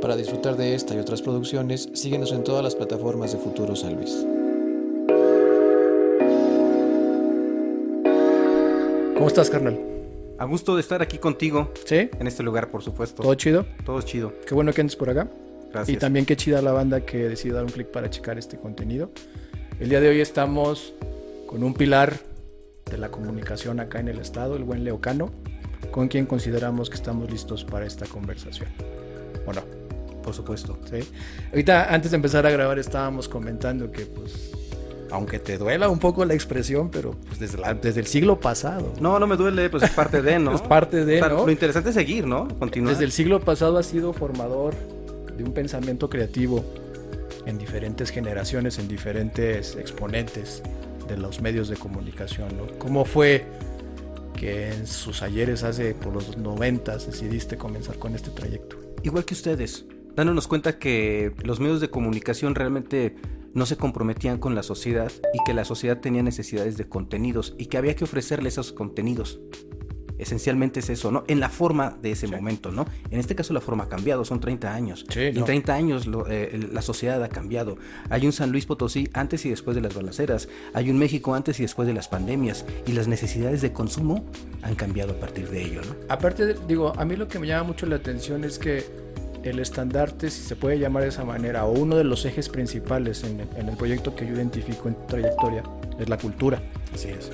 Para disfrutar de esta y otras producciones, síguenos en todas las plataformas de Futuro San Luis. ¿Cómo estás, carnal? A gusto de estar aquí contigo. ¿Sí? En este lugar, por supuesto. ¿Todo chido? Todo chido. Qué bueno que andes por acá. Gracias. Y también qué chida la banda que decidió dar un clic para checar este contenido. El día de hoy estamos con un pilar de la comunicación acá en el estado, el buen Leocano, con quien consideramos que estamos listos para esta conversación. ¿O no? Por supuesto. ¿Sí? Ahorita, antes de empezar a grabar, estábamos comentando que, pues, aunque te duela un poco la expresión, pero pues desde, la- desde el siglo pasado. No, no me duele, pues es parte de, ¿no? Es parte de. Lo interesante es seguir, ¿no? Continuar. Desde el siglo pasado ha sido formador de un pensamiento creativo en diferentes generaciones, en diferentes exponentes de los medios de comunicación. ¿no? ¿Cómo fue que en sus ayeres hace por los noventas decidiste comenzar con este trayecto? Igual que ustedes, dándonos cuenta que los medios de comunicación realmente no se comprometían con la sociedad y que la sociedad tenía necesidades de contenidos y que había que ofrecerle esos contenidos. Esencialmente es eso, ¿no? En la forma de ese momento, ¿no? En este caso la forma ha cambiado, son 30 años. Sí, en no. 30 años lo- eh, la sociedad ha cambiado. Hay un San Luis Potosí antes y después de las balaceras. Hay un México antes y después de las pandemias. Y las necesidades de consumo han cambiado a partir de ello, ¿no? Aparte, de- digo, a mí lo que me llama mucho la atención es que el estandarte, si se puede llamar de esa manera, o uno de los ejes principales en el, en el proyecto que yo identifico en tu trayectoria, es la cultura. Así es.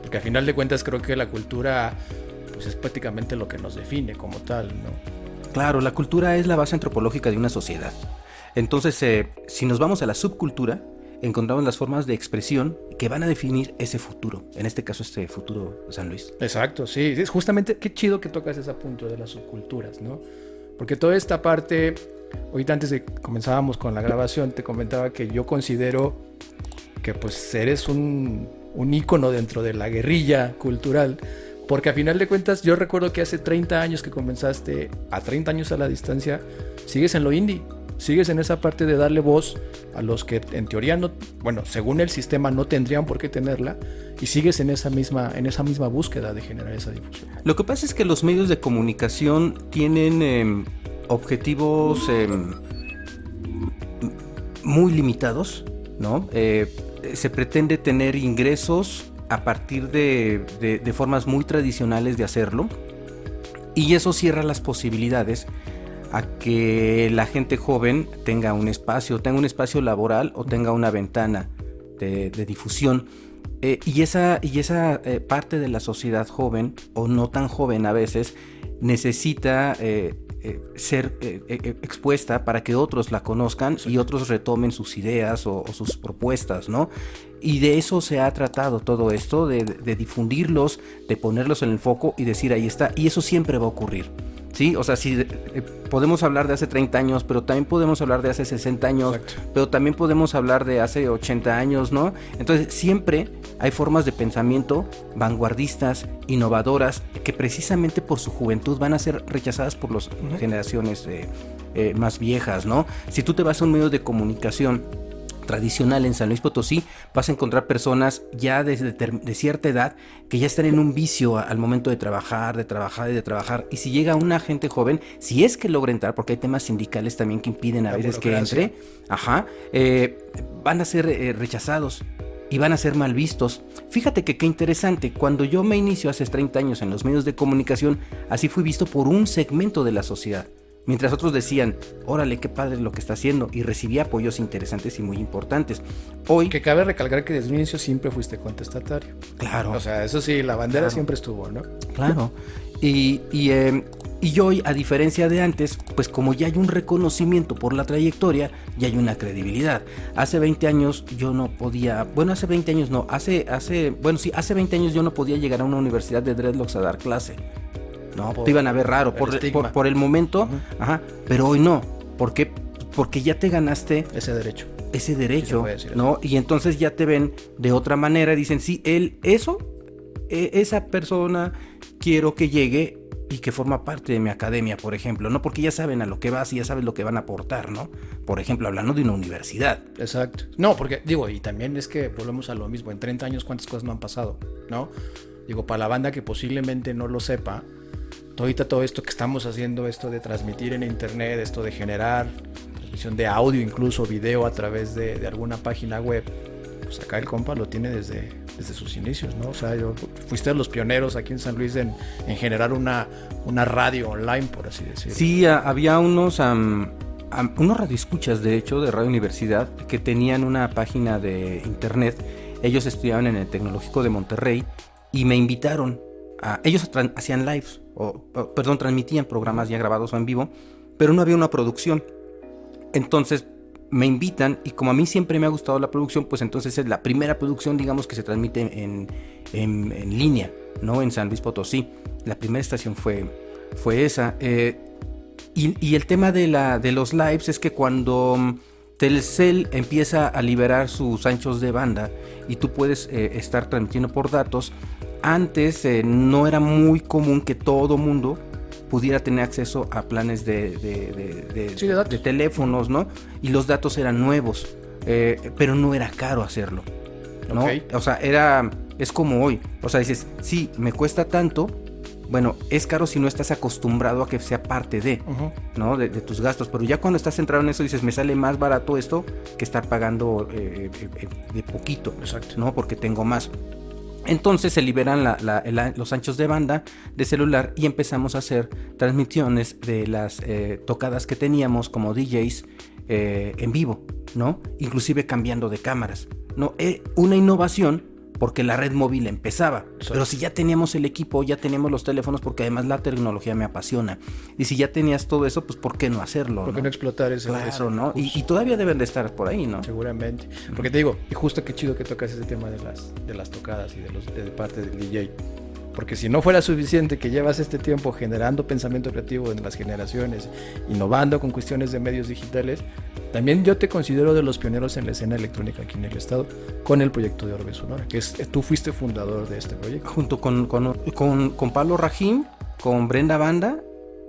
Porque a final de cuentas creo que la cultura pues es prácticamente lo que nos define como tal, ¿no? Claro, la cultura es la base antropológica de una sociedad. Entonces, eh, si nos vamos a la subcultura, encontramos las formas de expresión que van a definir ese futuro. En este caso, este futuro San Luis. Exacto, sí. Es justamente qué chido que tocas ese punto de las subculturas, ¿no? Porque toda esta parte, ahorita antes de comenzábamos con la grabación, te comentaba que yo considero que pues eres un, un ícono dentro de la guerrilla cultural. Porque a final de cuentas, yo recuerdo que hace 30 años que comenzaste, a 30 años a la distancia, sigues en lo indie. Sigues en esa parte de darle voz a los que en teoría no, bueno, según el sistema no tendrían por qué tenerla, y sigues en esa misma, en esa misma búsqueda de generar esa difusión. Lo que pasa es que los medios de comunicación tienen em, objetivos em, muy limitados, ¿no? Eh, se pretende tener ingresos a partir de, de- de formas muy tradicionales de hacerlo y eso cierra las posibilidades a que la gente joven tenga un espacio, tenga un espacio laboral o tenga una ventana de, de difusión. Eh, y esa, y esa eh, parte de la sociedad joven, o no tan joven a veces, necesita eh, ser expuesta para que otros la conozcan y otros retomen sus ideas o, o sus propuestas, ¿no? Y de eso se ha tratado todo esto, de, de difundirlos, de ponerlos en el foco y decir ahí está. Y eso siempre va a ocurrir. Sí, o sea, sí, eh, podemos hablar de hace 30 años, pero también podemos hablar de hace 60 años, Exacto. pero también podemos hablar de hace 80 años, ¿no? Entonces, siempre hay formas de pensamiento vanguardistas, innovadoras, que precisamente por su juventud van a ser rechazadas por las generaciones eh, eh, más viejas, ¿no? Si tú te vas a un medio de comunicación tradicional en San Luis Potosí, vas a encontrar personas ya desde de cierta edad que ya están en un vicio al momento de trabajar, de trabajar y de trabajar. Y si llega una gente joven, si es que logra entrar, porque hay temas sindicales también que impiden a La veces que entre, ajá, eh, van a ser eh, rechazados y van a ser mal vistos. Fíjate que qué interesante, cuando yo me inicio hace 30 años en los medios de comunicación, así fui visto por un segmento de la sociedad. Mientras otros decían, órale, qué padre lo que está haciendo, y recibí apoyos interesantes y muy importantes. Hoy, Que cabe recalcar que desde un inicio siempre fuiste contestatario. claro, O sea, eso sí, la bandera Claro. siempre estuvo, ¿no? Claro. Y, y, eh, y hoy, a diferencia de antes, pues como ya hay un reconocimiento por la trayectoria, ya hay una credibilidad. Hace 20 años yo no podía, bueno, hace 20 años no, hace, hace, bueno, sí, hace 20 años yo no podía llegar a una universidad de dreadlocks a dar clase. No, Por te iban a ver raro el por, estigma. por, por el momento, ajá, pero hoy no. ¿Por qué? Porque ya te ganaste Ese derecho. ese derecho, ¿no? Y entonces ya te ven de otra manera, dicen, sí, él, eso, e- esa persona quiero que llegue y que forma parte de mi academia, por ejemplo, ¿no? Porque ya saben a lo que vas y ya saben lo que van a aportar, ¿no? Por ejemplo, hablando de una universidad. Exacto. No, porque digo, y también es que volvemos a lo mismo. En 30 años, ¿cuántas cosas no han pasado? ¿No? Digo, para la banda que posiblemente no lo sepa, ahorita todo esto que estamos haciendo, esto de transmitir en internet, esto de generar transmisión de audio, incluso video a través de, alguna página web, pues acá el compa lo tiene desde, desde sus inicios, ¿no? O sea, yo, fuiste los pioneros aquí en San Luis en, en generar una, una radio online, por así decirlo. Sí, había unos, um, um, unos radioescuchas, de hecho, de Radio Universidad, que tenían una página de internet. Ellos estudiaban en el Tecnológico de Monterrey y me invitaron a... Ellos hacían lives perdón, transmitían programas ya grabados o en vivo, pero no había una producción. Entonces me invitan y como a mí siempre me ha gustado la producción, pues entonces es la primera producción, digamos, que se transmite en, en, línea, ¿no? En San Luis Potosí. La primera estación fue, fue esa. Eh, y, el tema de, la, de los lives es que cuando Telcel empieza a liberar sus anchos de banda y tú puedes eh, estar transmitiendo por datos, antes eh, no era muy común que todo mundo pudiera tener acceso a planes de, de, teléfonos, ¿no? Y los datos eran nuevos, eh, pero no era caro hacerlo, ¿no? O sea, era, es como hoy, o sea, dices, sí, me cuesta tanto, bueno, es caro si no estás acostumbrado a que sea parte de, ¿no? De, tus gastos, pero ya cuando estás centrado en eso dices, me sale más barato esto que estar pagando eh, de poquito, Exacto. ¿no? Porque tengo más. Entonces se liberan los anchos de banda de celular y empezamos a hacer transmisiones de las eh, tocadas que teníamos como DJs eh, en vivo, ¿no? Inclusive cambiando de cámaras, ¿no? Eh, una innovación porque la red móvil empezaba. Pero si ya teníamos el equipo, ya teníamos los teléfonos, porque además la tecnología me apasiona. Y si ya tenías todo eso, pues ¿por qué no hacerlo? ¿Por qué no, explotar ese eso, no? Y, todavía deben de estar por ahí, ¿no? Seguramente. Porque te digo, y justo qué chido que tocas ese tema de las, de las tocadas y de, los, de parte del DJ. Porque si no fuera suficiente que llevas este tiempo generando pensamiento creativo en las generaciones, innovando con cuestiones de medios digitales, también yo te considero de los pioneros en la escena electrónica aquí en el estado con el proyecto de Orbe Sonora, que es, tú fuiste fundador de este proyecto. Junto con, con, con, Pablo Rajim, con Brenda Banda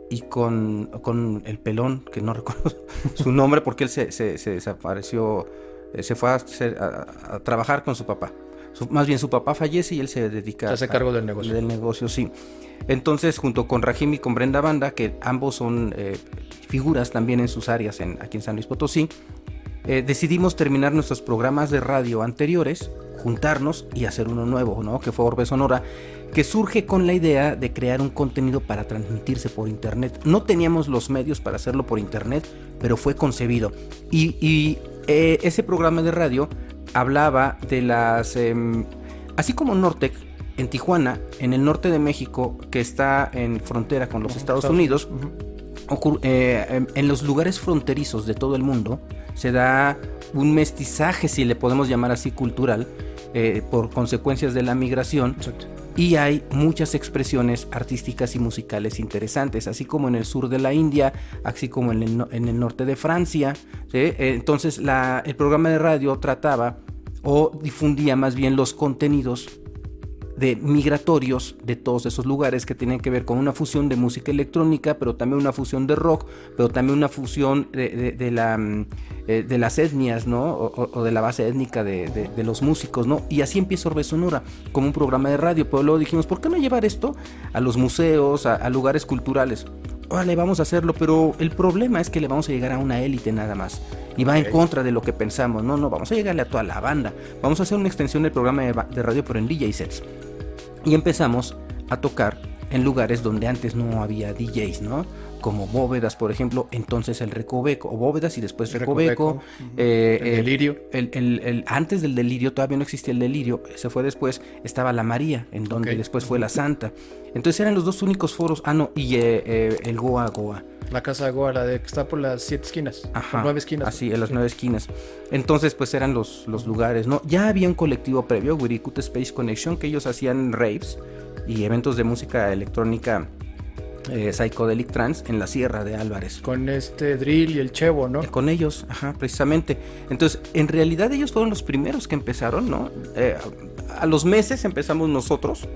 y con, con el pelón, que no recuerdo su nombre porque él se, se, se desapareció, eh, se fue a trabajar con su papá más bien su papá fallece y él se dedica a hace cargo del negocio. Del negocio, sí. Entonces, junto con Rajim y con Brenda Banda, que ambos son eh, figuras también en sus áreas en, aquí en San Luis Potosí, eh, decidimos terminar nuestros programas de radio anteriores, juntarnos y hacer uno nuevo, ¿no? Que fue Orbe Sonora, que surge con la idea de crear un contenido para transmitirse por internet. No teníamos los medios para hacerlo por internet, pero fue concebido. Y, eh, ese programa de radio hablaba de las... Em, así como Nortec, en Tijuana, en el norte de México, que está en frontera con los Estados, Unidos, eh, en los lugares fronterizos de todo el mundo, se da un mestizaje, si le podemos llamar así, cultural, eh, por consecuencias de la migración. Y hay muchas expresiones artísticas y musicales interesantes, así como en el sur de la India, así como en el, norte de Francia. Entonces el programa de radio trataba o difundía más bien los contenidos de migratorios de todos esos lugares que tienen que ver con una fusión de música electrónica, pero también una fusión de rock, pero también una fusión de, la, mm, eh, de las etnias, ¿no? O, de la base étnica de, los músicos, ¿no? Y así empieza Orbe Sonora, como un programa de radio, pero luego dijimos, ¿por qué no llevar esto a los museos, a, lugares culturales? Vale, vamos a hacerlo, pero el problema es que le vamos a llegar a una élite nada más. Y va en contra de lo que pensamos. No, no, vamos a llegarle a toda la banda. Vamos a hacer una extensión del programa de, de radio, pero en DJ sets y empezamos a tocar en lugares donde antes no había DJs, ¿no? Como bóvedas, por ejemplo, entonces el recoveco, o bóvedas y después recoveco. Eh, el delirio. El, antes del delirio todavía no existía el delirio, se fue después, estaba la María, en donde después fue la Santa. Entonces eran los dos únicos foros, ah, no, y eh, eh, el Goa Goa. La casa Goa, la de que está por las siete esquinas. Ajá. nueve esquinas. Así, en las nueve esquinas. Entonces, pues eran los, los lugares, ¿no? Ya había un colectivo previo, Wirikut Space Connection, que ellos hacían raves y eventos de música electrónica eh, psychedelic trance en la Sierra de Álvarez. Con este drill y el chevo, ¿no? Eh, con ellos, ajá, precisamente. Entonces, en realidad ellos fueron los primeros que empezaron, ¿no? Eh, a los meses empezamos nosotros.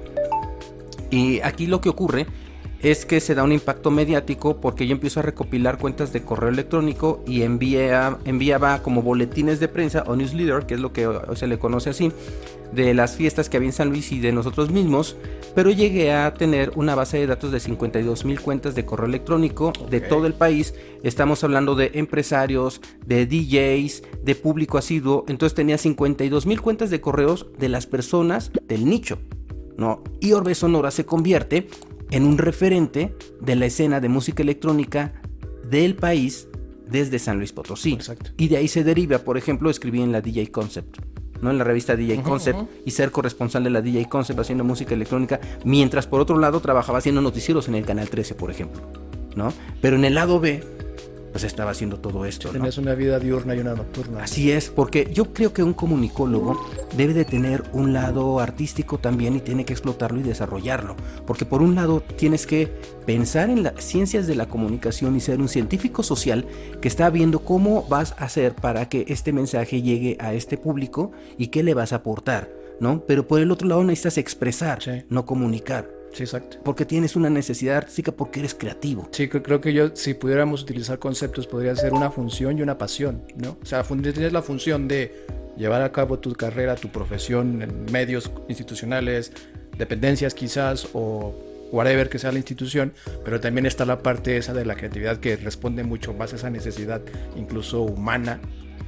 Y aquí lo que ocurre es que se da un impacto mediático porque yo empiezo a recopilar cuentas de correo electrónico y envía, enviaba como boletines de prensa o newsletter, que es lo que se le conoce así, de las fiestas que había en San Luis y de nosotros mismos, pero llegué a tener una base de datos de 52 mil cuentas de correo electrónico de todo el país. Estamos hablando de empresarios, de DJs, de público asiduo. Entonces tenía 52 mil cuentas de correos de las personas del nicho. ¿no? Y Orbe Sonora se convierte en un referente de la escena de música electrónica del país desde San Luis Potosí. Y de ahí se deriva, por ejemplo, escribí en la DJ Concept. ¿no? en la revista DJ Concept y ser corresponsal de la DJ Concept haciendo música electrónica, mientras por otro lado trabajaba haciendo noticieros en el Canal 13, por ejemplo. ¿no? Pero en el lado B pues estaba haciendo todo esto. Tienes una vida diurna y una nocturna. Así es, porque yo creo que un comunicólogo debe de tener un lado artístico también y tiene que explotarlo y desarrollarlo. Porque por un lado tienes que pensar en las ciencias de la comunicación y ser un científico social que está viendo cómo vas a hacer para que este mensaje llegue a este público y qué le vas a aportar, ¿no? Pero por el otro lado necesitas expresar, no comunicar. Sí, exacto. Porque tienes una necesidad artística porque eres creativo. Sí, creo que yo, si pudiéramos utilizar conceptos, podría ser una función y una pasión, ¿no? O sea, tienes la función de llevar a cabo tu carrera, tu profesión en medios institucionales, dependencias quizás, o whatever que sea la institución, pero también está la parte esa de la creatividad que responde mucho más a esa necesidad, incluso humana,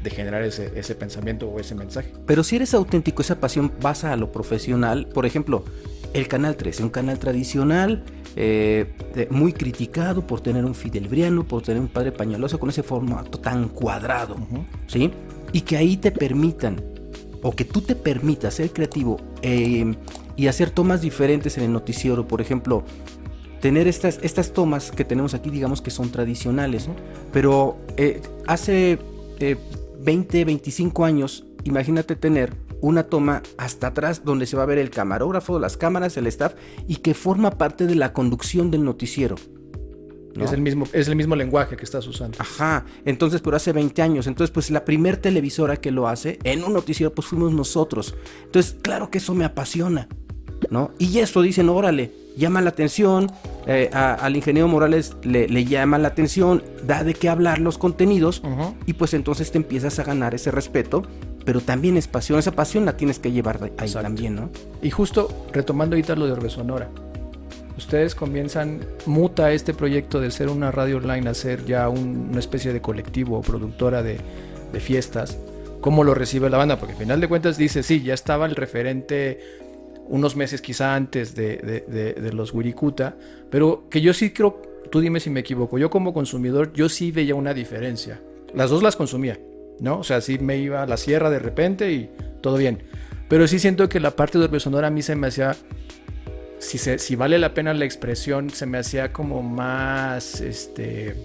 de generar ese, ese pensamiento o ese mensaje. Pero si eres auténtico, esa pasión pasa a lo profesional. Por ejemplo, el Canal 13, un canal tradicional, eh, muy criticado por tener un Fidel Briano, por tener un padre pañaloso con ese formato tan cuadrado, ¿sí? Y que ahí te permitan, o que tú te permitas ser creativo em, y hacer tomas diferentes en el noticiero, por ejemplo, tener estas, estas tomas que tenemos aquí, digamos que son tradicionales, pero eh, hace 20, eh, 25 años, imagínate tener una toma hasta atrás donde se va a ver el camarógrafo, las cámaras, el staff y que forma parte de la conducción del noticiero. Es, el mismo, es el mismo lenguaje que estás usando. Ajá, entonces, pero hace 20 años. Entonces, pues la primer televisora que lo hace en un noticiero, pues fuimos nosotros. Entonces, claro que eso me apasiona, ¿no? Y esto dicen, órale, llama la atención, eh, al ingeniero Morales le, llama la atención, da de qué hablar los contenidos, y pues entonces te empiezas a ganar ese respeto pero también es pasión. Esa pasión la tienes que llevar ahí también, ¿no? Y justo retomando ahorita lo de Orbe Sonora, ustedes comienzan, muta este proyecto de ser una radio online a ser ya una especie de colectivo o productora de, fiestas. ¿Cómo lo recibe la banda? Porque al final de cuentas dice, sí, ya estaba el referente unos meses quizá antes de, de los Wirikuta, pero que yo sí creo, tú dime si me equivoco, yo como consumidor, yo sí veía una diferencia. Las dos las consumía, ¿no? O sea, sí me iba a la sierra de repente y todo bien. Pero sí siento que la parte de Sonora a mí se me hacía, si, si vale la pena la expresión, se me hacía como más, este,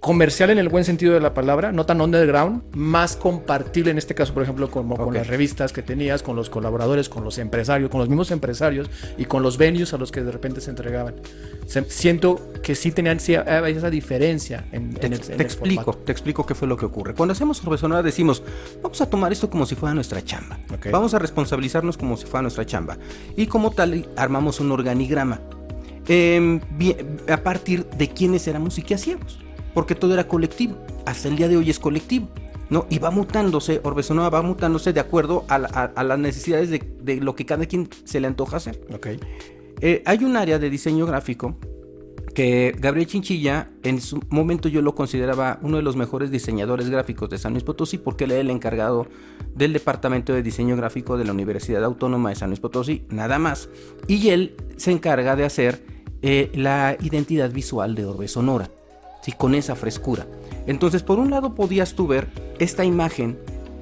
comercial en el buen sentido de la palabra, no tan underground, más compartible en este caso, por ejemplo, como con las revistas que tenías, con los colaboradores, con los empresarios, con los mismos empresarios y con los venues a los que de repente se entregaban. siento que sí tenían esa diferencia en, te, el, te explico, te explico qué fue lo que ocurre. Cuando hacemos Sonora decimos, vamos a tomar esto como si fuera nuestra chamba. Vamos a responsabilizarnos como si fuera nuestra chamba. Y como tal, armamos un organigrama. Em, a partir de quiénes éramos y qué hacíamos porque todo era colectivo. Hasta el día de hoy es colectivo. ¿no? Y va mutándose, Orbe Sonora va mutándose de acuerdo a, las necesidades de, lo que cada quien se le antoja hacer. Okay. Eh, hay un área de diseño gráfico que Gabriel Chinchilla en su momento yo lo consideraba uno de los mejores diseñadores gráficos de San Luis Potosí porque él es el encargado del departamento de diseño gráfico de la Universidad Autónoma de San Luis Potosí, nada más. Y él se encarga de hacer eh, la identidad visual de Orbe Sonora con esa frescura. Entonces, por un lado podías tú ver esta imagen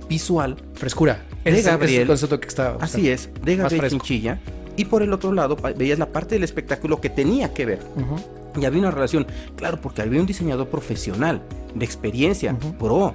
visual. Frescura. De Gabriel. que está, así es, de Gabriel Chinchilla. Y por el otro lado veías la parte del espectáculo que tenía que ver. Y había una relación, claro, porque había un diseñador profesional, de experiencia, pro.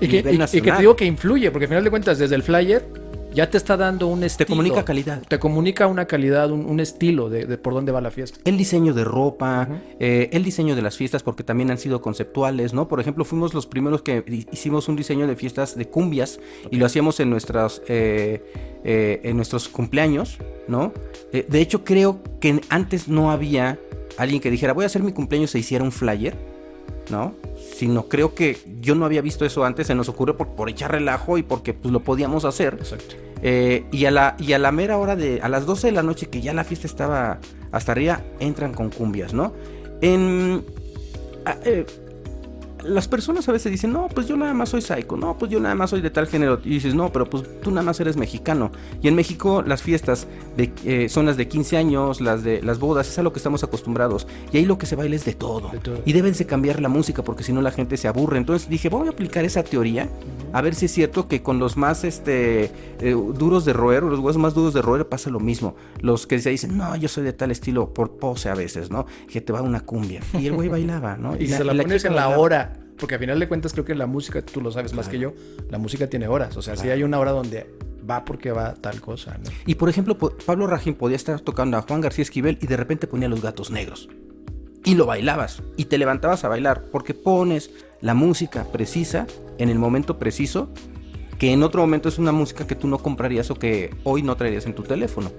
y, que, y, que, te digo que influye, porque al final de cuentas, desde el flyer ya te está dando un estilo. Te comunica calidad. Te comunica una calidad, un, un estilo de, de, por dónde va la fiesta. El diseño de ropa, uh -huh. eh, el diseño de las fiestas, porque también han sido conceptuales, ¿no? Por ejemplo, fuimos los primeros que hicimos un diseño de fiestas de cumbias okay. y lo hacíamos en, nuestras, eh, eh, en nuestros cumpleaños, ¿no? Eh, de hecho, creo que antes no había alguien que dijera, voy a hacer mi cumpleaños e hiciera un flyer, ¿no? Sino creo que yo no había visto eso antes, se nos ocurrió por, por echar relajo y porque pues lo podíamos hacer. Exacto. Eh, y, a la, y a la mera hora de, a las 12 de la noche, que ya la fiesta estaba hasta arriba, entran con cumbias, ¿no? En, eh, las personas a veces dicen, no, pues yo nada más soy psycho, no, pues yo nada más soy de tal género. Y dices, no, pero pues tú nada más eres mexicano. Y en México las fiestas de, eh, son las de 15 años, las de las bodas, es a lo que estamos acostumbrados. Y ahí lo que se baila es de todo. De todo. Y deben de cambiar la música porque si no la gente se aburre. Entonces dije, voy a aplicar esa teoría, a ver si es cierto que con los más este, eh, duros de roer, los huesos más duros de roer pasa lo mismo. Los que se dicen, no, yo soy de tal estilo, por pose a veces, ¿no? Que te va una cumbia. Y el güey bailaba, ¿no? y, y, la, se la, y pones en la hora. Porque a final de cuentas creo que la música, tú lo sabes más que yo, la música tiene horas. O sea, si sí hay una hora donde va porque va tal cosa. ¿no? Y por ejemplo, Pablo Rajín podía estar tocando a Juan García Esquivel y de repente ponía los gatos negros. Y lo bailabas y te levantabas a bailar porque pones la música precisa en el momento preciso que en otro momento es una música que tú no comprarías o que hoy no traerías en tu teléfono,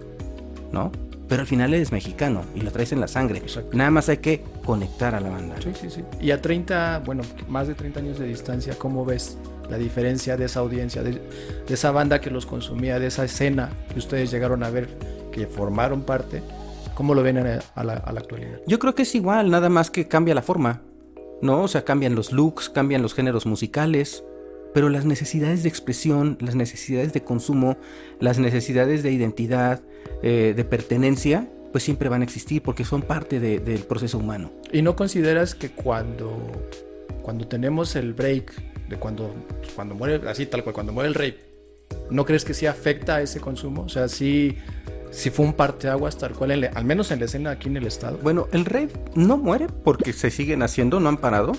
¿no? Pero al final eres mexicano y lo traes en la sangre. Exacto. Nada más hay que conectar a la banda. Sí, sí, sí. Y a 30, bueno, más de 30 años de distancia, ¿cómo ves la diferencia de esa audiencia, de, de esa banda que los consumía, de esa escena que ustedes llegaron a ver, que formaron parte? ¿Cómo lo ven a la, a la actualidad? Yo creo que es igual, nada más que cambia la forma, ¿no? O sea, cambian los looks, cambian los géneros musicales, pero las necesidades de expresión, las necesidades de consumo, las necesidades de identidad, eh, de pertenencia, pues siempre van a existir porque son parte de, del proceso humano. ¿Y no consideras que cuando, cuando tenemos el break, de cuando, cuando muere, así tal cual, cuando muere el rey, ¿no crees que sí afecta a ese consumo? O sea, sí, sí fue un parteaguas tal cual, en, al menos en la escena aquí en el estado. Bueno, el rey no muere porque se siguen haciendo, no han parado.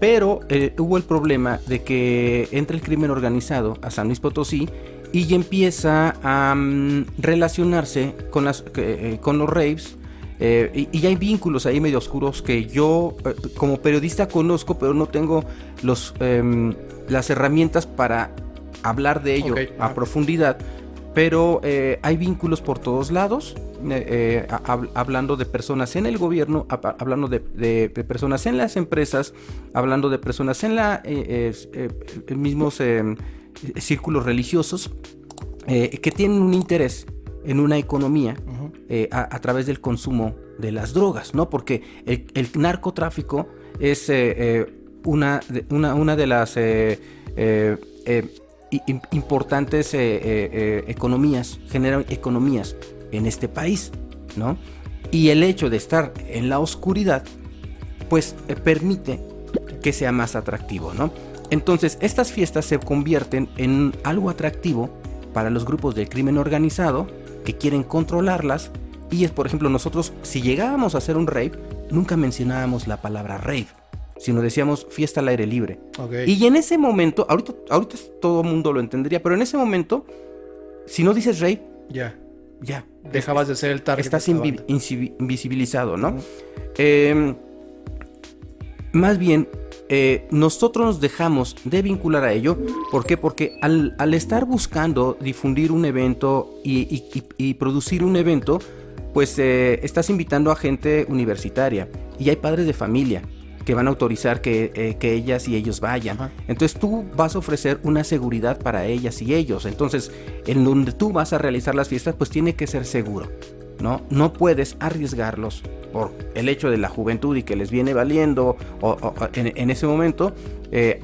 Pero eh, hubo el problema de que entra el crimen organizado a San Luis Potosí y empieza a um, relacionarse con, las, eh, con los raves. Eh, y, y, hay vínculos ahí medio oscuros que yo eh, como periodista conozco, pero no tengo los, em, las herramientas para hablar de ello Okay. a profundidad. Pero eh, hay vínculos por todos lados, eh, hab hablando de personas en el gobierno, hab hablando de, de, de, personas en las empresas, hablando de personas en la, eh, mismos em, círculos religiosos eh, que tienen un interés en una economía uh -huh. eh, a, a, través del consumo de las drogas, ¿no? Porque el, el narcotráfico es eh, una, de, una, una, de las importantes economías, generan economías en este país, ¿no? Y el hecho de estar en la oscuridad, pues permite que sea más atractivo, ¿no? Entonces, estas fiestas se convierten en algo atractivo para los grupos del crimen organizado que quieren controlarlas. Y es, por ejemplo, nosotros, si llegábamos a hacer un rave, nunca mencionábamos la palabra rave, sino decíamos fiesta al aire libre. Okay. Y en ese momento, ahorita, ahorita todo el mundo lo entendería, pero en ese momento, si no dices rave, ya. Ya. Dejabas de ser el target. Estás invi invisibilizado, ¿no? Uh -huh. eh, más bien, eh, nosotros nos dejamos de vincular a ello. ¿Por qué? Porque al, al estar buscando difundir un evento y, y, y, y producir un evento, pues eh, estás invitando a gente universitaria y hay padres de familia que van a autorizar que, eh, que ellas y ellos vayan. Ajá. Entonces tú vas a ofrecer una seguridad para ellas y ellos. Entonces, en donde tú vas a realizar las fiestas, pues tiene que ser seguro. ¿No? No puedes arriesgarlos por el hecho de la juventud y que les viene valiendo o, o, en, en, ese momento eh,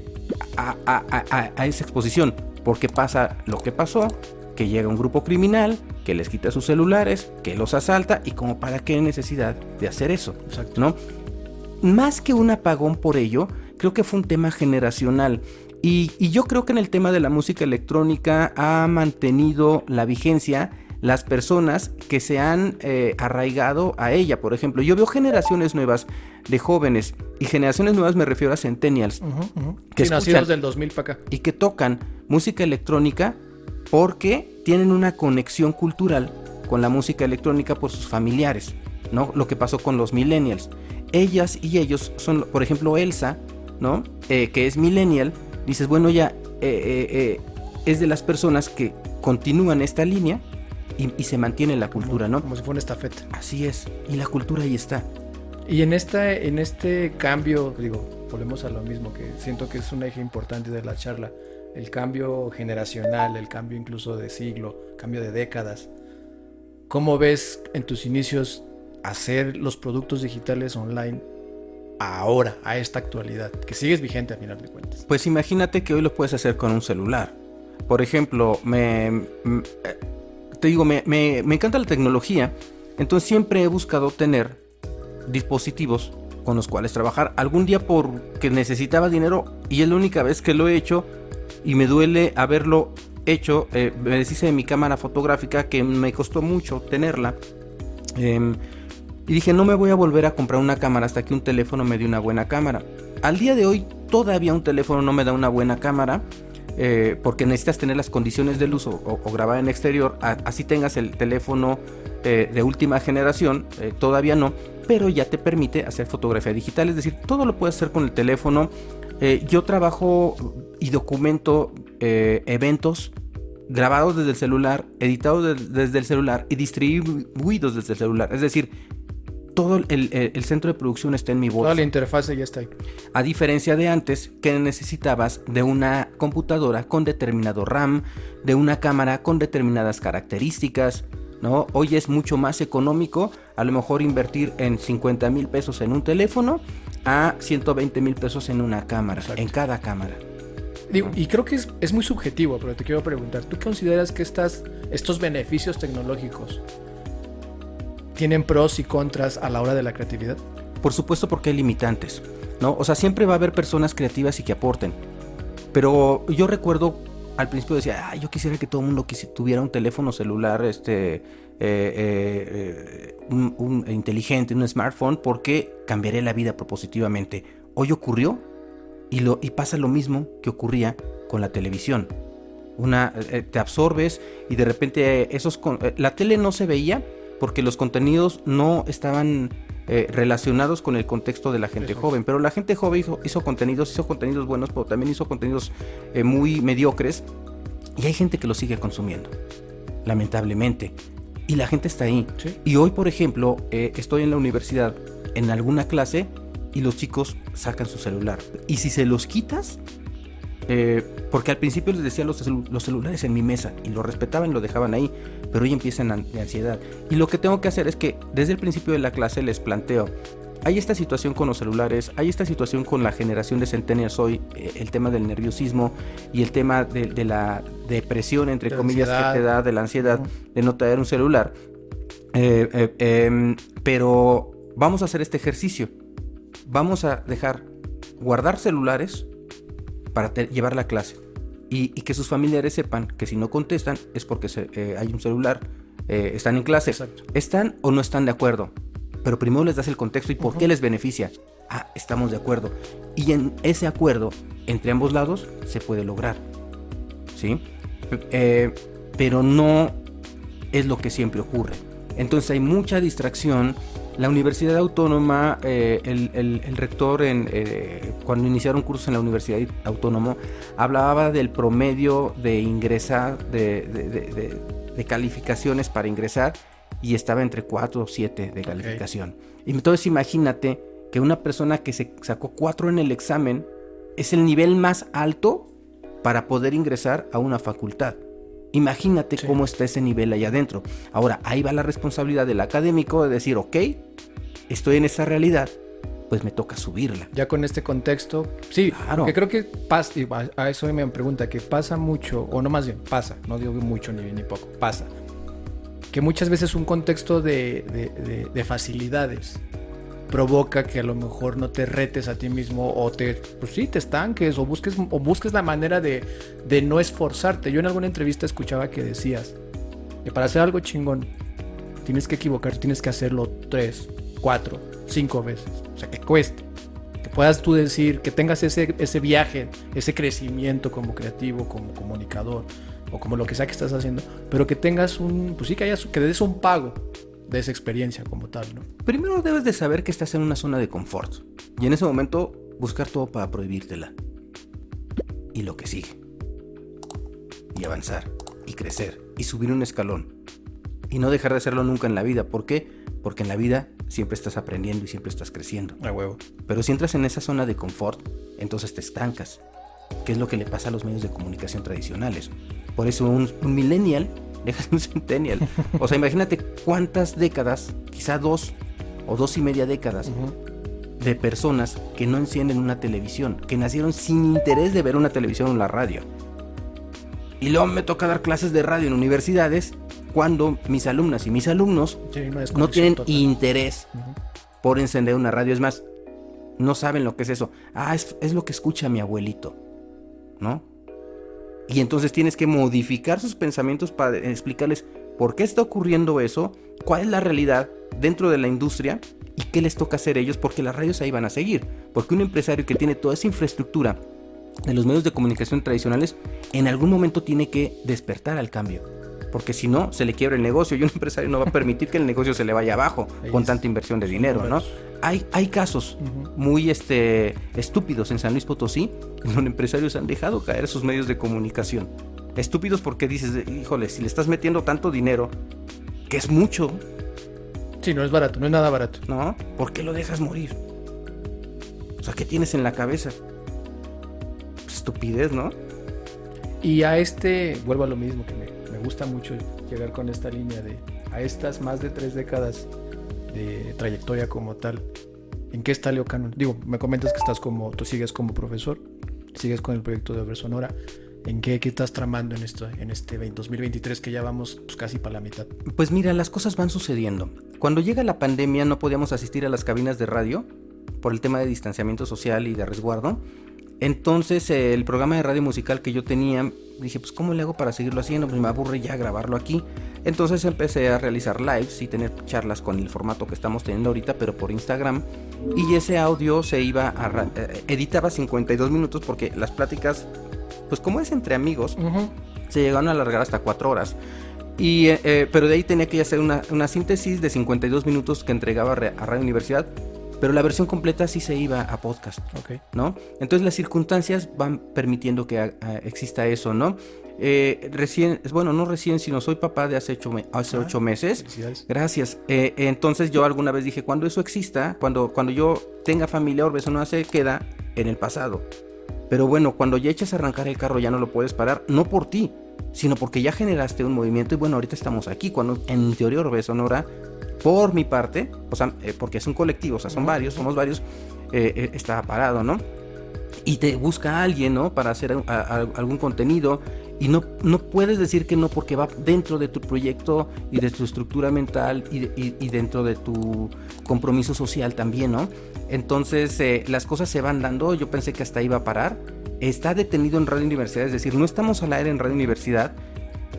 a, a, a, a, esa exposición. Porque pasa lo que pasó, que llega un grupo criminal, que les quita sus celulares, que los asalta y como para qué necesidad de hacer eso, Exacto. ¿no? Más que un apagón por ello, creo que fue un tema generacional. Y, y yo creo que en el tema de la música electrónica ha mantenido la vigencia las personas que se han eh, arraigado a ella. Por ejemplo, yo veo generaciones nuevas de jóvenes, y generaciones nuevas me refiero a centennials, uh -huh, uh -huh. que sí, nacidos del 2000 para acá. Y que tocan música electrónica porque tienen una conexión cultural con la música electrónica por sus familiares, ¿no? Lo que pasó con los millennials. Ellas y ellos son, por ejemplo, Elsa, ¿no? Eh, que es millennial, dices, bueno, ya eh, eh, es de las personas que continúan esta línea y, se mantiene la cultura, ¿no? Como si fuera una estafeta. Así es, y la cultura ahí está. Y en, esta, en este cambio, digo, volvemos a lo mismo, que siento que es un eje importante de la charla, el cambio generacional, el cambio incluso de siglo, cambio de décadas. ¿Cómo ves en tus inicios hacer los productos digitales online ahora, a esta actualidad, que sigues vigente a final de cuentas? Pues imagínate que hoy lo puedes hacer con un celular. Por ejemplo, me, te digo, me, me, encanta la tecnología, entonces siempre he buscado tener dispositivos con los cuales trabajar. Algún día porque necesitaba dinero y es la única vez que lo he hecho y me duele haberlo hecho. Eh, me deshice de mi cámara fotográfica que me costó mucho tenerla. Em, y dije, no me voy a volver a comprar una cámara hasta que un teléfono me dé una buena cámara. Al día de hoy todavía un teléfono no me da una buena cámara. Eh, porque necesitas tener las condiciones del uso o, grabar en exterior, así tengas el teléfono eh, de última generación, eh, todavía no, pero ya te permite hacer fotografía digital, es decir, todo lo puedes hacer con el teléfono. yo trabajo y documento eventos grabados desde el celular, editados desde el celular y distribuidos desde el celular, es decir, todo el, centro de producción está en mi voz. Toda la interfase ya está ahí. A diferencia de antes, que necesitabas de una computadora con determinado RAM, de una cámara con determinadas características, ¿no? Hoy es mucho más económico a lo mejor invertir en 50 mil pesos en un teléfono a 120 mil pesos en una cámara, en cada cámara. y creo que es, es, muy subjetivo, pero te quiero preguntar, ¿tú consideras que estas, estos beneficios tecnológicos tienen pros y contras a la hora de la creatividad? Por supuesto porque hay limitantes, ¿no? O sea, siempre va a haber personas creativas y que aporten. Pero yo recuerdo al principio decía, ah, yo quisiera que todo el mundo tuviera un teléfono celular, este, eh, eh, un, inteligente, un smartphone, porque cambiaría la vida propositivamente. Hoy ocurrió y, lo, y pasa lo mismo que ocurría con la televisión. Una, eh, te absorbes y de repente esos, la tele no se veía porque los contenidos no estaban eh, relacionados con el contexto de la gente joven. Pero la gente joven hizo, contenidos, hizo contenidos buenos, pero también hizo contenidos eh, muy mediocres. Y hay gente que lo sigue consumiendo, lamentablemente. Y la gente está ahí. Y hoy, por ejemplo, eh, estoy en la universidad en alguna clase y los chicos sacan su celular. Y si se los quitas, eh, porque al principio les decía los, los, celulares en mi mesa y lo respetaban lo dejaban ahí, pero hoy empiezan de ansiedad. Y lo que tengo que hacer es que desde el principio de la clase les planteo, hay esta situación con los celulares, hay esta situación con la generación de centennials hoy, eh, el tema del nerviosismo y el tema de, la depresión, entre comillas, que te da, de la ansiedad de no tener un celular. Eh, em, pero vamos a hacer este ejercicio. Vamos a dejar guardar celulares para llevar la clase. Y, que sus familiares sepan que si no contestan es porque eh, hay un celular, eh, están en clase. ¿Están o no están de acuerdo? Pero primero les das el contexto y por qué les beneficia. Ah, estamos de acuerdo. Y en ese acuerdo, entre ambos lados, se puede lograr. ¿Sí? Eh, pero no es lo que siempre ocurre. Entonces hay mucha distracción, la Universidad Autónoma, eh, el, rector en, eh, cuando iniciaron cursos en la Universidad Autónoma, hablaba del promedio de ingresar, de, calificaciones para ingresar, y estaba entre 4 o 7 de calificación. Y entonces imagínate que una persona que se sacó 4 en el examen es el nivel más alto para poder ingresar a una facultad. Imagínate cómo está ese nivel ahí adentro. Ahora, ahí va la responsabilidad del académico de decir, ok, estoy en esa realidad, pues me toca subirla. Ya con este contexto, sí, claro. creo que pasa, a eso me pregunta, que pasa mucho, o no más bien, pasa, no digo mucho ni, ni poco, pasa, que muchas veces un contexto de, de facilidades provoca que a lo mejor no te retes a ti mismo o te, pues sí, te estanques o busques, o busques la manera de, de no esforzarte. Yo en alguna entrevista escuchaba que decías que para hacer algo chingón tienes que equivocarte, tienes que hacerlo tres, cuatro, cinco veces. O sea, que cueste. Que puedas tú decir, que tengas ese, ese viaje, ese crecimiento como creativo, como comunicador o como lo que sea que estás haciendo, pero que tengas un, pues sí que hayas, que des un pago de esa experiencia como tal, ¿no? Primero debes de saber que estás en una zona de confort y en ese momento buscar todo para prohibírtela. Y lo que sigue. Y avanzar, y crecer, y subir un escalón. Y no dejar de hacerlo nunca en la vida. ¿Por qué? Porque en la vida siempre estás aprendiendo y siempre estás creciendo. A huevo. Pero si entras en esa zona de confort, entonces te estancas. ¿Qué es lo que le pasa a los medios de comunicación tradicionales? Por eso un, un millennial deja de un centennial. O sea, imagínate cuántas décadas, quizá dos o dos y media décadas, de personas que no encienden una televisión, que nacieron sin interés de ver una televisión o la radio. Y luego me toca dar clases de radio en universidades cuando mis alumnas y mis alumnos Sí, no tienen total. interés por encender una radio. Es más, no saben lo que es eso. Ah, es, es lo que escucha mi abuelito. ¿No? Y entonces tienes que modificar sus pensamientos para explicarles por qué está ocurriendo eso, cuál es la realidad dentro de la industria y qué les toca hacer ellos, porque las radios ahí van a seguir. Porque un empresario que tiene toda esa infraestructura de los medios de comunicación tradicionales, en algún momento tiene que despertar al cambio. Porque si no, se le quiebra el negocio y un empresario no va a permitir que el negocio se le vaya abajo Ahí con es- tanta inversión de dinero, ¿no? Hay, hay casos muy este, estúpidos en San Luis Potosí, en donde empresarios han dejado caer sus medios de comunicación. Estúpidos porque dices, híjole, si le estás metiendo tanto dinero, que es mucho, Sí, no es barato, no es nada barato. ¿no? ¿Por qué lo dejas morir? O sea, ¿qué tienes en la cabeza? Estupidez, ¿no? Y a este, vuelvo a lo mismo, que me gusta mucho llegar con esta línea de a estas más de tres décadas de trayectoria como tal. ¿En qué está Leo Cannon? Digo, me comentas que estás como, tú sigues como profesor, sigues con el proyecto de Over Sonora. ¿En qué, qué estás tramando en esto, en este 20 2023 que ya vamos pues, casi para la mitad? Pues mira, las cosas van sucediendo. Cuando llega la pandemia no podíamos asistir a las cabinas de radio por el tema de distanciamiento social y de resguardo. Entonces eh, el programa de radio musical que yo tenía, dije, pues ¿cómo le hago para seguirlo haciendo? Pues me aburre ya grabarlo aquí. Entonces empecé a realizar lives y tener charlas con el formato que estamos teniendo ahorita, pero por Instagram. Y ese audio se iba a... ra- eh, editaba 52 minutos porque las pláticas, pues como es entre amigos, se llegaron a alargar hasta 4 horas. Y, eh, eh, pero de ahí tenía que hacer una, una síntesis de 52 minutos que entregaba a Re- a Radio Universidad, pero la versión completa sí se iba a podcast, Ok. ¿no? Entonces las circunstancias van permitiendo que ah, ah, exista eso, ¿no? Eh, recién, bueno, no recién, sino soy papá de hace ocho, me- hace Ah, ocho meses. Gracias. Eh, entonces yo alguna vez dije, cuando eso exista, cuando, cuando yo tenga familia, Orbe no se queda en el pasado. Pero bueno, cuando ya echas a arrancar el carro ya no lo puedes parar, no por ti, sino porque ya generaste un movimiento y bueno, ahorita estamos aquí, cuando en teoría Orbe Sonora, por mi parte, o sea, eh, porque es un colectivo, o sea, son varios, somos varios, eh, eh, está parado, ¿no? Y te busca alguien, ¿no? Para hacer a- algún contenido y no, no puedes decir que no porque va dentro de tu proyecto y de tu estructura mental y- y dentro de tu compromiso social también, ¿no? Entonces eh, las cosas se van dando, yo pensé que hasta iba a parar. Está detenido en Radio Universidad, es decir, no estamos al aire en Radio Universidad,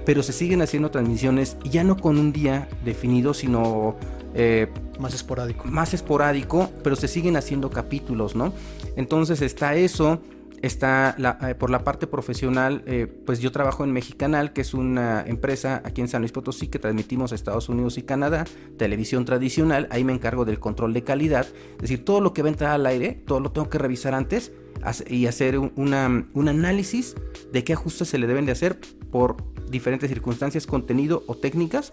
pero se siguen haciendo transmisiones ya no con un día definido, sino eh, Más esporádico. más esporádico, pero se siguen haciendo capítulos, ¿no? Entonces está eso, está la- eh, por la parte profesional, eh, pues yo trabajo en Mexicanal, que es una empresa aquí en San Luis Potosí que transmitimos a Estados Unidos y Canadá, televisión tradicional, ahí me encargo del control de calidad, es decir, todo lo que va a entrar al aire, todo lo tengo que revisar antes y hacer una- un análisis de qué ajustes se le deben de hacer por diferentes circunstancias, contenido o técnicas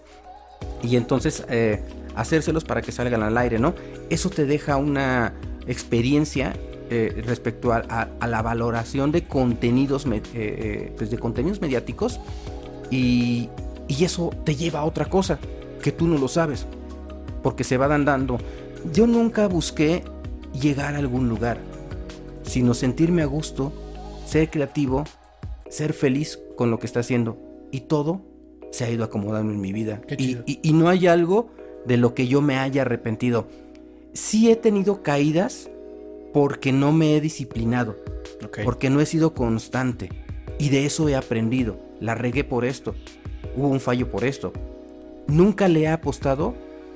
y entonces eh, hacérselos para que salgan al aire, ¿no? Eso te deja una experiencia eh, respecto a, la valoración de contenidos, eh, pues de contenidos mediáticos y, y eso te lleva a otra cosa que tú no lo sabes porque se van dando. Yo nunca busqué llegar a algún lugar, sino sentirme a gusto, ser creativo, ser feliz con lo que está haciendo y todo se ha ido acomodando en mi vida. Y, chido. y- y no hay algo de lo que yo me haya arrepentido. Sí he tenido caídas porque no me he disciplinado, porque no he sido constante. Y de eso he aprendido. La regué por esto. Hubo un fallo por esto. Nunca le he apostado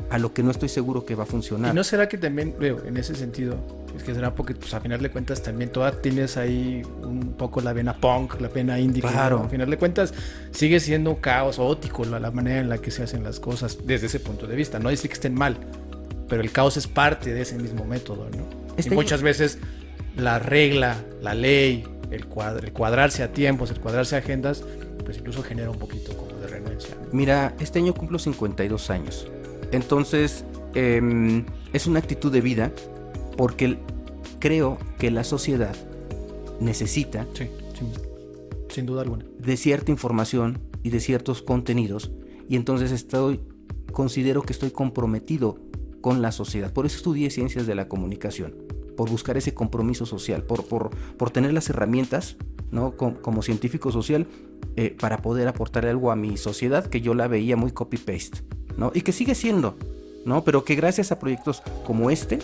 a lo que no estoy seguro que va a funcionar. ¿Y no será que también, veo, en ese sentido, es que será porque, pues, a final de cuentas, también toda tienes ahí un poco la vena punk, la vena indie. Claro. a final de cuentas, sigue siendo un caos ótico la, la, manera en la que se hacen las cosas desde ese punto de vista. No decir que estén mal, pero el caos es parte de ese mismo método, ¿no? Y este muchas veces la regla, la ley, el, el cuadrarse a tiempos, el cuadrarse a agendas, pues incluso genera un poquito como de renuncia. Mira, este año cumplo 52 años. Entonces, eh, es una actitud de vida porque creo que la sociedad necesita Sí, sin, sin duda alguna. de cierta información y de ciertos contenidos y entonces estoy considero que estoy comprometido con la sociedad. Por eso estudié ciencias de la comunicación, por buscar ese compromiso social, por, por, por tener las herramientas ¿no? como, como científico social eh, para poder aportar algo a mi sociedad que yo la veía muy copy-paste ¿no? y que sigue siendo, ¿no? pero que gracias a proyectos como este,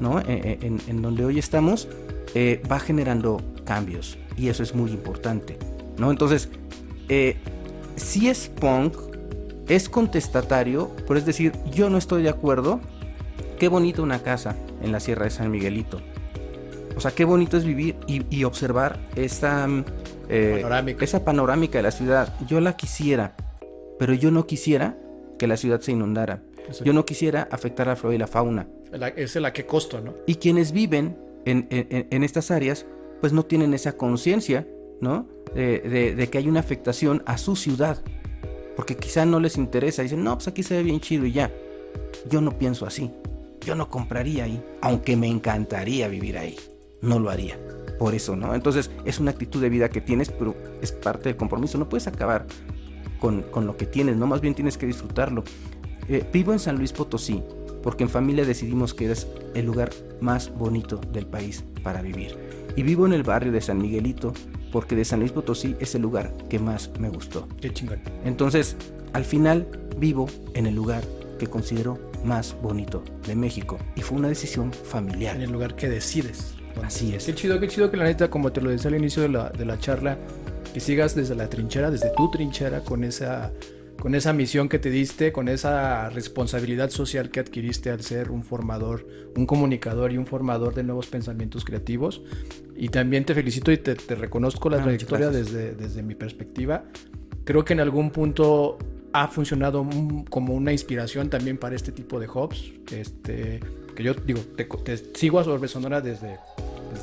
¿no? Eh, eh, en, en donde hoy estamos, eh, va generando cambios y eso es muy importante. ¿no? Entonces, eh, si es punk, es contestatario, pero es decir, yo no estoy de acuerdo. Qué bonita una casa en la Sierra de San Miguelito. O sea, qué bonito es vivir y, y observar esa, mm, eh, Panorámica. esa panorámica de la ciudad. Yo la quisiera, pero yo no quisiera que la ciudad se inundara. Yo no quisiera afectar a la flora y la fauna. La- es el a qué costo, ¿no? Y quienes viven en, en- en estas áreas, pues no tienen esa conciencia, ¿no? De, de- de que hay una afectación a su ciudad. Porque quizá no les interesa. Dicen, no, pues aquí se ve bien chido y ya. Yo no pienso así. Yo no compraría ahí. Aunque me encantaría vivir ahí. No lo haría. Por eso, ¿no? Entonces es una actitud de vida que tienes, pero es parte del compromiso. No puedes acabar con, con lo que tienes, ¿no? Más bien tienes que disfrutarlo. Eh, vivo en San Luis Potosí porque en familia decidimos que es el lugar más bonito del país para vivir. Y vivo en el barrio de San Miguelito porque de San Luis Potosí es el lugar que más me gustó. Qué chingón. Entonces, al final vivo en el lugar que considero más bonito de México y fue una decisión En familiar. el lugar que decides. Así es. Qué chido, qué chido que la neta, como te lo decía al inicio de la, de la charla, que sigas desde la trinchera, desde tu trinchera, con esa, con esa misión que te diste, con esa responsabilidad social que adquiriste al ser un formador, un comunicador y un formador de nuevos pensamientos creativos. Y también te felicito y te, te reconozco la Ah, trayectoria desde, desde mi perspectiva. Creo que en algún punto ha funcionado un- como una inspiración también para este tipo de hubs. Este, que yo digo, te, te sigo a Sorbe Sonora desde,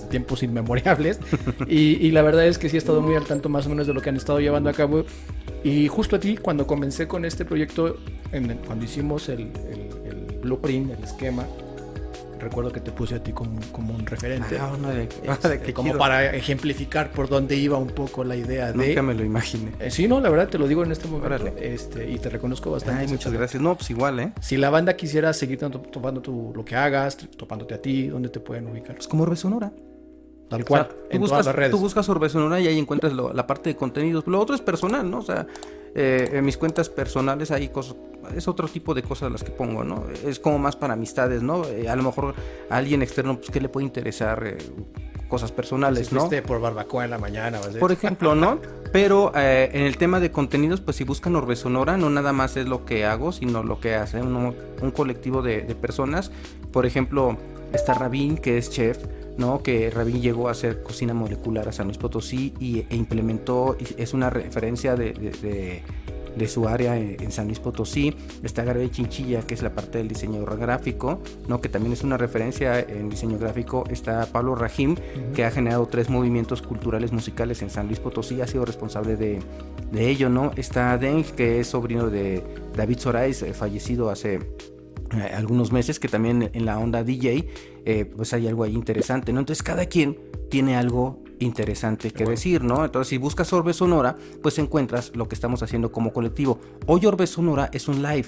tiempos inmemorables. y, la verdad es que sí he estado muy al tanto más o menos de lo que han estado llevando a cabo. Y justo a ti, cuando comencé con este proyecto, cuando hicimos el- el blueprint, el esquema, recuerdo que te puse a ti como, como un referente. Ah, no, de- este, de qué como para ejemplificar por dónde iba un poco la idea de... Nunca me lo imaginé. Eh, sí, no, la verdad te lo digo en este momento. Órale. Este, y te reconozco bastante. Ay, muchas gracias. No, pues igual, ¿eh? Si la banda quisiera seguir tanto- topando tu, lo que hagas, topándote a ti, ¿dónde te pueden ubicar? Pues como Orbe Sonora. Tal O cual, sea, tú, en buscas, todas las redes. tú buscas Orbe Sonora y ahí encuentras lo- la parte de contenidos. Lo otro es personal, ¿no? O sea, eh, en mis cuentas personales hay cosas, es otro tipo de cosas las que pongo, ¿no? Es como más para amistades, ¿no? Eh, a lo mejor a alguien externo, pues, ¿qué le puede interesar? Eh, cosas personales, Si ¿no? por barbacoa en la mañana. Por ejemplo, ¿no? Pero eh, en el tema de contenidos, pues si buscan Orbe Sonora, no nada más es lo que hago, sino lo que hace un, un colectivo de, de personas. Por ejemplo, está Rabín, que es chef, ¿no? Que Rabín llegó a hacer cocina molecular a San Luis Potosí y, e implementó, es una referencia de, de- de- de su área en, en San Luis Potosí. Está Garbe Chinchilla, que es la parte del diseño gráfico, ¿no? Que también es una referencia en diseño gráfico. Está Pablo Rajim, que ha generado tres movimientos culturales musicales en San Luis Potosí, ha sido responsable de, de ello, ¿no? Está Deng, que es sobrino de David Sorais, eh, fallecido hace eh, algunos meses, que también en la onda DJ, eh, pues hay algo ahí interesante, ¿no? Entonces cada quien tiene algo interesante que bueno. decir, ¿no? Entonces si buscas Orbe Sonora, pues encuentras lo que estamos haciendo como colectivo. Hoy Orbe Sonora es un live.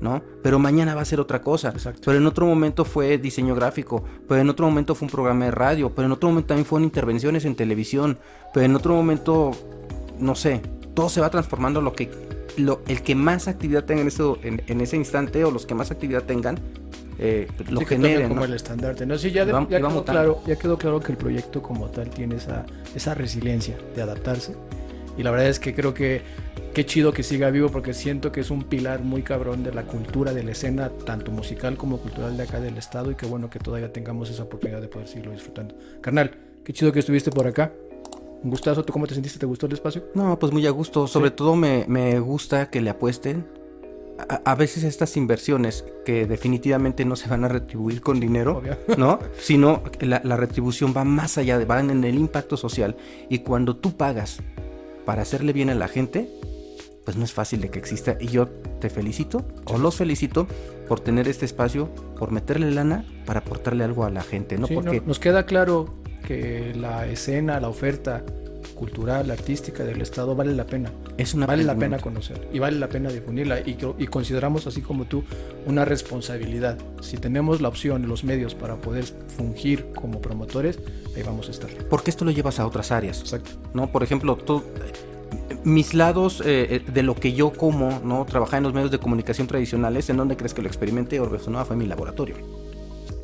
¿no? Pero mañana va a ser otra cosa. Exacto. Pero en otro momento fue diseño gráfico, pero en otro momento fue un programa de radio, pero en otro momento también fueron intervenciones en televisión, pero en otro momento, no sé, todo se va transformando lo que lo, el que más actividad tenga en, en, en ese instante o los que más actividad tengan eh, lo Sí, generen. como ¿no? el estandarte. No, sí, ya, de- va- ya quedó claro, ya quedó claro que el proyecto como tal tiene esa, esa resiliencia de adaptarse Y la verdad es que creo que qué chido que siga vivo porque siento que es un pilar muy cabrón de la cultura, de la escena, tanto musical como cultural de acá del estado y qué bueno que todavía tengamos esa oportunidad de poder seguirlo disfrutando. Carnal, qué chido que estuviste por acá. Un gustazo, ¿tú cómo te sentiste? ¿Te gustó el espacio? No, pues muy a gusto. Sobre todo me, me, gusta que le apuesten. A, a, veces estas inversiones que definitivamente no se van a retribuir con dinero, Obvio. ¿no? Sino que la, la, retribución va más allá, de, va en el impacto social. Y cuando tú pagas para hacerle bien a la gente, pues no es fácil de que exista. Y yo te felicito, o los felicito, por tener este espacio, por meterle lana para aportarle algo a la gente, ¿no? Sí, Porque no, nos queda claro que la escena, la oferta cultural, artística del Estado vale la pena. es una Vale la pena conocer y vale la pena difundirla y, y, consideramos, así como tú, una responsabilidad. Si tenemos la opción, los medios para poder fungir como promotores, ahí vamos a estar. Porque esto lo llevas a otras áreas. Exacto. ¿no? Por ejemplo, tú, mis lados eh, de lo que yo como, ¿no? Trabajar en los medios de comunicación tradicionales, ¿en dónde crees que lo experimenté? Orbe Sonora fue mi laboratorio.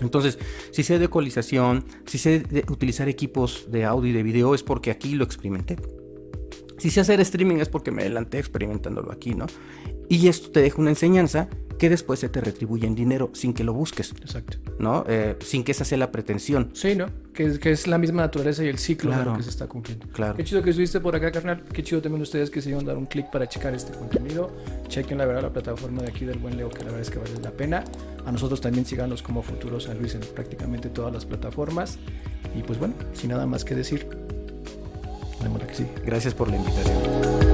Entonces, si sé de ecualización, si sé de utilizar equipos de audio y de video, es porque aquí lo experimenté. Si sé hacer streaming es porque me adelanté experimentándolo aquí, ¿no? Y esto te deja una enseñanza que después se te retribuye en dinero sin que lo busques. Exacto. ¿No? Eh, sin que esa sea la pretensión. Sí, ¿no? Que, que, es la misma naturaleza y el ciclo Claro. de lo que se está cumpliendo. Claro. Qué chido que estuviste por acá, carnal. Qué chido también ustedes que se iban a dar un clic para checar este contenido. Chequen la verdad la plataforma de aquí del Buen Leo, que la verdad es que vale la pena. A nosotros también síganos como Futuro San Luis en prácticamente todas las plataformas. Y pues bueno, sin nada más que decir, démosla que sí. Gracias por la invitación.